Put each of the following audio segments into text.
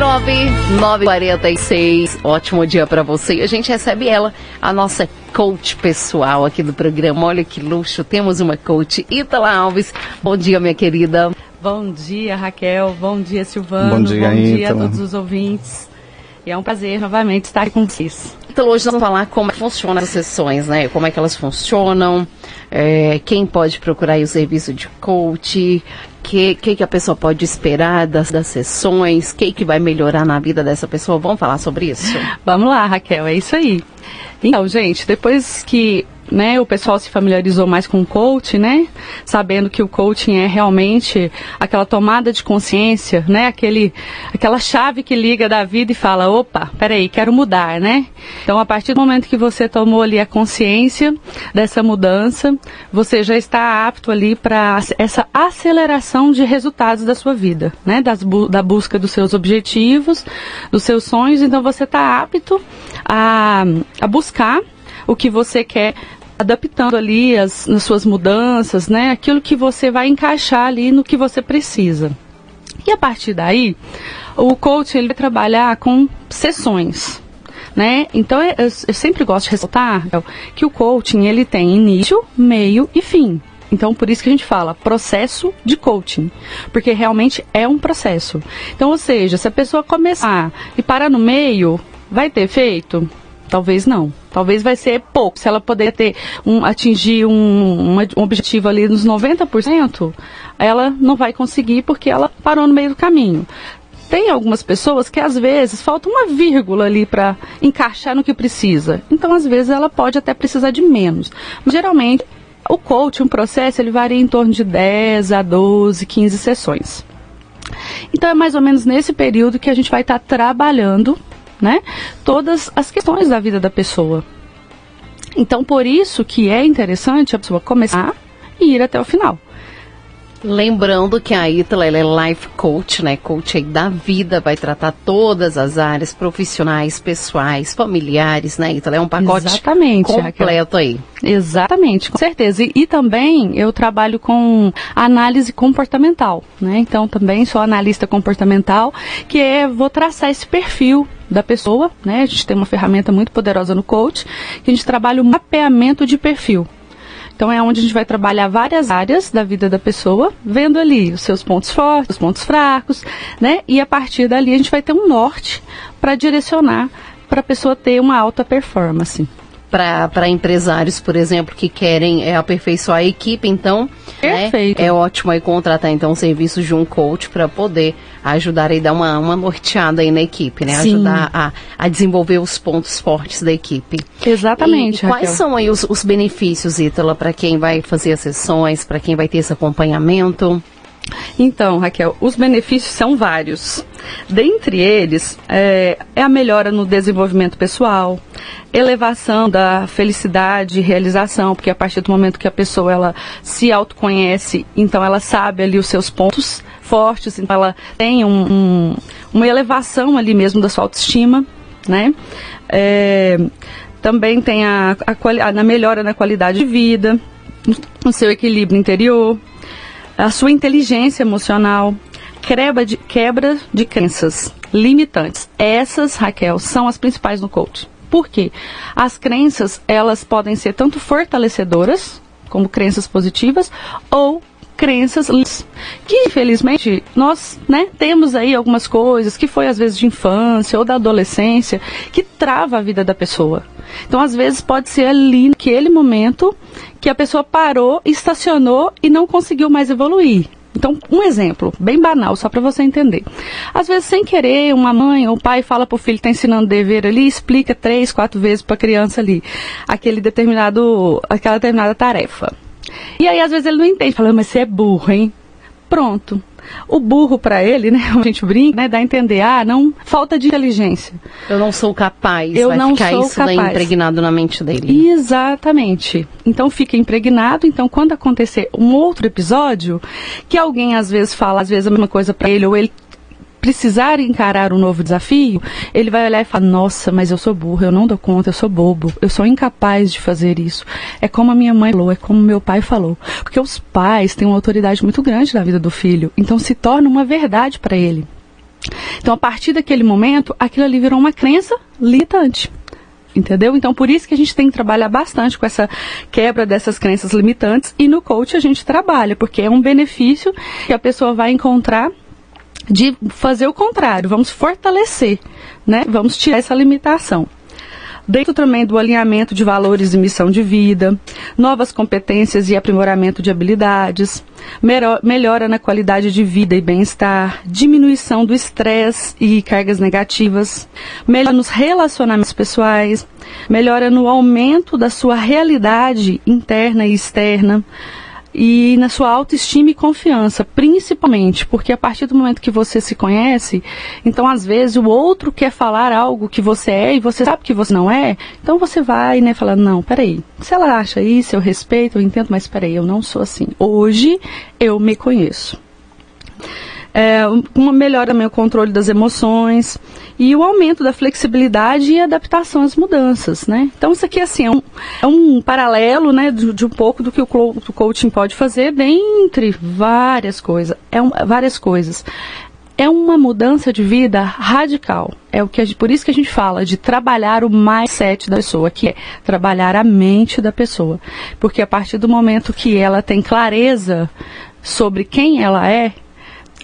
99946. Ótimo dia para você. E a gente recebe ela, a nossa coach pessoal aqui do programa. Olha que luxo, temos uma coach, Ítala Alves. Bom dia, minha querida. Bom dia, Raquel. Bom dia, Silvano. Bom dia, Bom dia a todos os ouvintes. E é um prazer novamente estar com vocês. Então hoje nós vamos falar como funcionam as sessões, né? Como é que elas funcionam, é, quem pode procurar aí o serviço de coach, o que, que, que a pessoa pode esperar das, das sessões, o que, que vai melhorar na vida dessa pessoa. Vamos falar sobre isso? Vamos lá, Raquel, é isso aí. Então, gente, depois que né, o pessoal se familiarizou mais com o coaching, né, sabendo que o coaching é realmente aquela tomada de consciência, né, aquele, aquela chave que liga da vida e fala, opa, peraí, quero mudar, né? Então, a partir do momento que você tomou ali a consciência dessa mudança, você já está apto ali para essa aceleração de resultados da sua vida, né, das da busca dos seus objetivos, dos seus sonhos, então você está apto a, a buscar o que você quer adaptando ali as, as suas mudanças, né? Aquilo que você vai encaixar ali no que você precisa. E a partir daí, o coach ele vai trabalhar com sessões, né? Então eu, eu sempre gosto de ressaltar que o coaching ele tem início, meio e fim. Então, por isso que a gente fala processo de coaching, porque realmente é um processo. Então, ou seja, se a pessoa começar e parar no meio, vai ter efeito? Talvez não. Talvez vai ser pouco. Se ela poder ter um, atingir um, um objetivo ali nos 90%, ela não vai conseguir porque ela parou no meio do caminho. Tem algumas pessoas que às vezes falta uma vírgula ali para encaixar no que precisa. Então, às vezes, ela pode até precisar de menos. Mas, geralmente, o coach, um processo, ele varia em torno de 10 a 12, 15 sessões. Então, é mais ou menos nesse período que a gente vai estar tá trabalhando né? Todas as questões da vida da pessoa. Então, por isso que é interessante a pessoa começar e ir até o final. Lembrando que a Ítala é life coach, né? Coach aí da vida, vai tratar todas as áreas profissionais, pessoais, familiares, né, Ítala? É um pacote Exatamente, completo Raquel. aí. Exatamente, com certeza. E, e, também eu trabalho com análise comportamental, né? Então também sou analista comportamental, que é vou traçar esse perfil da pessoa, né? A gente tem uma ferramenta muito poderosa no coach, que a gente trabalha o mapeamento de perfil. Então é onde a gente vai trabalhar várias áreas da vida da pessoa, vendo ali os seus pontos fortes, os pontos fracos, né? E a partir dali a gente vai ter um norte para direcionar para a pessoa ter uma alta performance para empresários, por exemplo, que querem é, aperfeiçoar a equipe, então Perfeito. Né, é ótimo aí contratar então o serviço de um coach para poder ajudar e dar uma, uma norteada aí na equipe, né? Sim. Ajudar a, a desenvolver os pontos fortes da equipe. Exatamente. E, e quais são aí os, os benefícios, Ítala, para quem vai fazer as sessões, para quem vai ter esse acompanhamento? Então, Raquel, os benefícios são vários. Dentre eles, é, é, a melhora no desenvolvimento pessoal, elevação da felicidade e realização, porque a partir do momento que a pessoa ela se autoconhece, então ela sabe ali os seus pontos fortes, então ela tem um, um, uma elevação ali mesmo da sua autoestima, né? É, também tem a, a, a melhora na qualidade de vida, no seu equilíbrio interior, a sua inteligência emocional, quebra de, quebra de crenças limitantes. Essas, Raquel, são as principais no coach. Por quê? As crenças, elas podem ser tanto fortalecedoras, como crenças positivas, ou crenças que infelizmente nós né, temos aí algumas coisas que foi às vezes de infância ou da adolescência que trava a vida da pessoa. Então às vezes pode ser ali naquele momento que a pessoa parou, estacionou e não conseguiu mais evoluir. Então, um exemplo, bem banal, só para você entender. Às vezes, sem querer, uma mãe ou pai fala para o filho que está ensinando dever ali, explica três, quatro vezes para a criança ali aquele determinado, aquela determinada tarefa. E aí, às vezes, ele não entende, fala, mas você é burro, hein? Pronto. O burro para ele, né? A gente brinca, né? Dá a entender, ah, não, falta de inteligência. Eu não sou capaz. Eu vai não ficar sou isso capaz. impregnado na mente dele. Exatamente. Então fica impregnado. Então quando acontecer um outro episódio, que alguém às vezes fala, às vezes a mesma coisa para ele ou ele precisar encarar um novo desafio, ele vai olhar e falar: Nossa, mas eu sou burro, eu não dou conta, eu sou bobo, eu sou incapaz de fazer isso. É como a minha mãe falou, é como meu pai falou. Porque os pais têm uma autoridade muito grande na vida do filho, então se torna uma verdade para ele. Então, a partir daquele momento, aquilo ali virou uma crença limitante. Entendeu? Então, por isso que a gente tem que trabalhar bastante com essa quebra dessas crenças limitantes. E no coach a gente trabalha, porque é um benefício que a pessoa vai encontrar de fazer o contrário. Vamos fortalecer, né? Vamos tirar essa limitação dentro também do alinhamento de valores e missão de vida, novas competências e aprimoramento de habilidades, melhora na qualidade de vida e bem-estar, diminuição do estresse e cargas negativas, melhora nos relacionamentos pessoais, melhora no aumento da sua realidade interna e externa, e na sua autoestima e confiança, principalmente, porque a partir do momento que você se conhece, então às vezes o outro quer falar algo que você é e você sabe que você não é, então você vai, né, falando, não, peraí, se ela acha isso, eu respeito, eu entendo, mas peraí, eu não sou assim. Hoje eu me conheço é, uma melhora no controle das emoções e o aumento da flexibilidade e adaptação às mudanças, né? Então isso aqui assim é um, é um paralelo, né, de, de, um pouco do que o, o coaching pode fazer, dentre várias coisas, é um, várias coisas. É uma mudança de vida radical. É o que gente, por isso que a gente fala de trabalhar o mindset da pessoa, que é trabalhar a mente da pessoa, porque a partir do momento que ela tem clareza sobre quem ela é,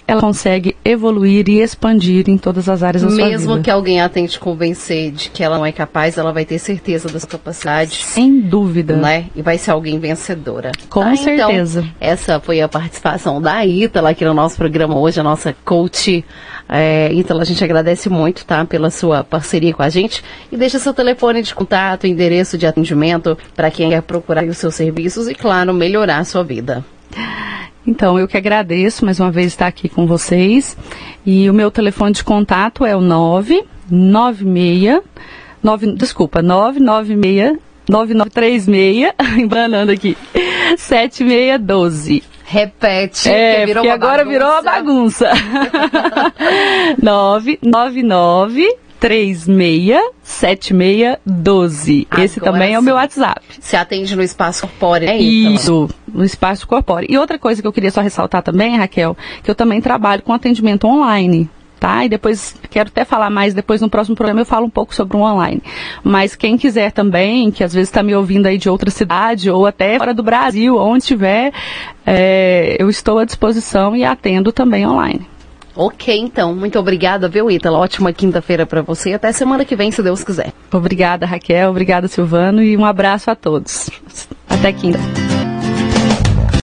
ela consegue evoluir e expandir em todas as áreas da Mesmo sua vida. Mesmo que alguém a tente convencer de que ela não é capaz, ela vai ter certeza das capacidades. Sem dúvida. Né? E vai ser alguém vencedora. Com tá? certeza. Então, essa foi a participação da Ítala aqui no nosso programa hoje, a nossa coach. É, Ítala, a gente agradece muito, tá? Pela sua parceria com a gente. E deixa seu telefone de contato, endereço de atendimento para quem quer procurar os seus serviços e, claro, melhorar a sua vida. Então, eu que agradeço mais uma vez estar aqui com vocês. E o meu telefone de contato é o 996 9, desculpa, 996 9936, embanando aqui, 7612. Repete, é, virou porque agora bagunça. virou uma bagunça. 999 367612. Esse também é o meu WhatsApp. Você atende no espaço corpóreo, é isso? no espaço corpóreo. E outra coisa que eu queria só ressaltar também, Raquel, que eu também trabalho com atendimento online tá? E depois quero até falar mais depois no próximo programa eu falo um pouco sobre o online. Mas quem quiser também, que às vezes está me ouvindo aí de outra cidade ou até fora do Brasil, onde estiver, é, eu estou à disposição e atendo também online. Ok, então. Muito obrigada, viu, Ítala? Ótima quinta-feira para você. Até semana que vem, se Deus quiser. Obrigada, Raquel. Obrigada, Silvano. E um abraço a todos. Até quinta.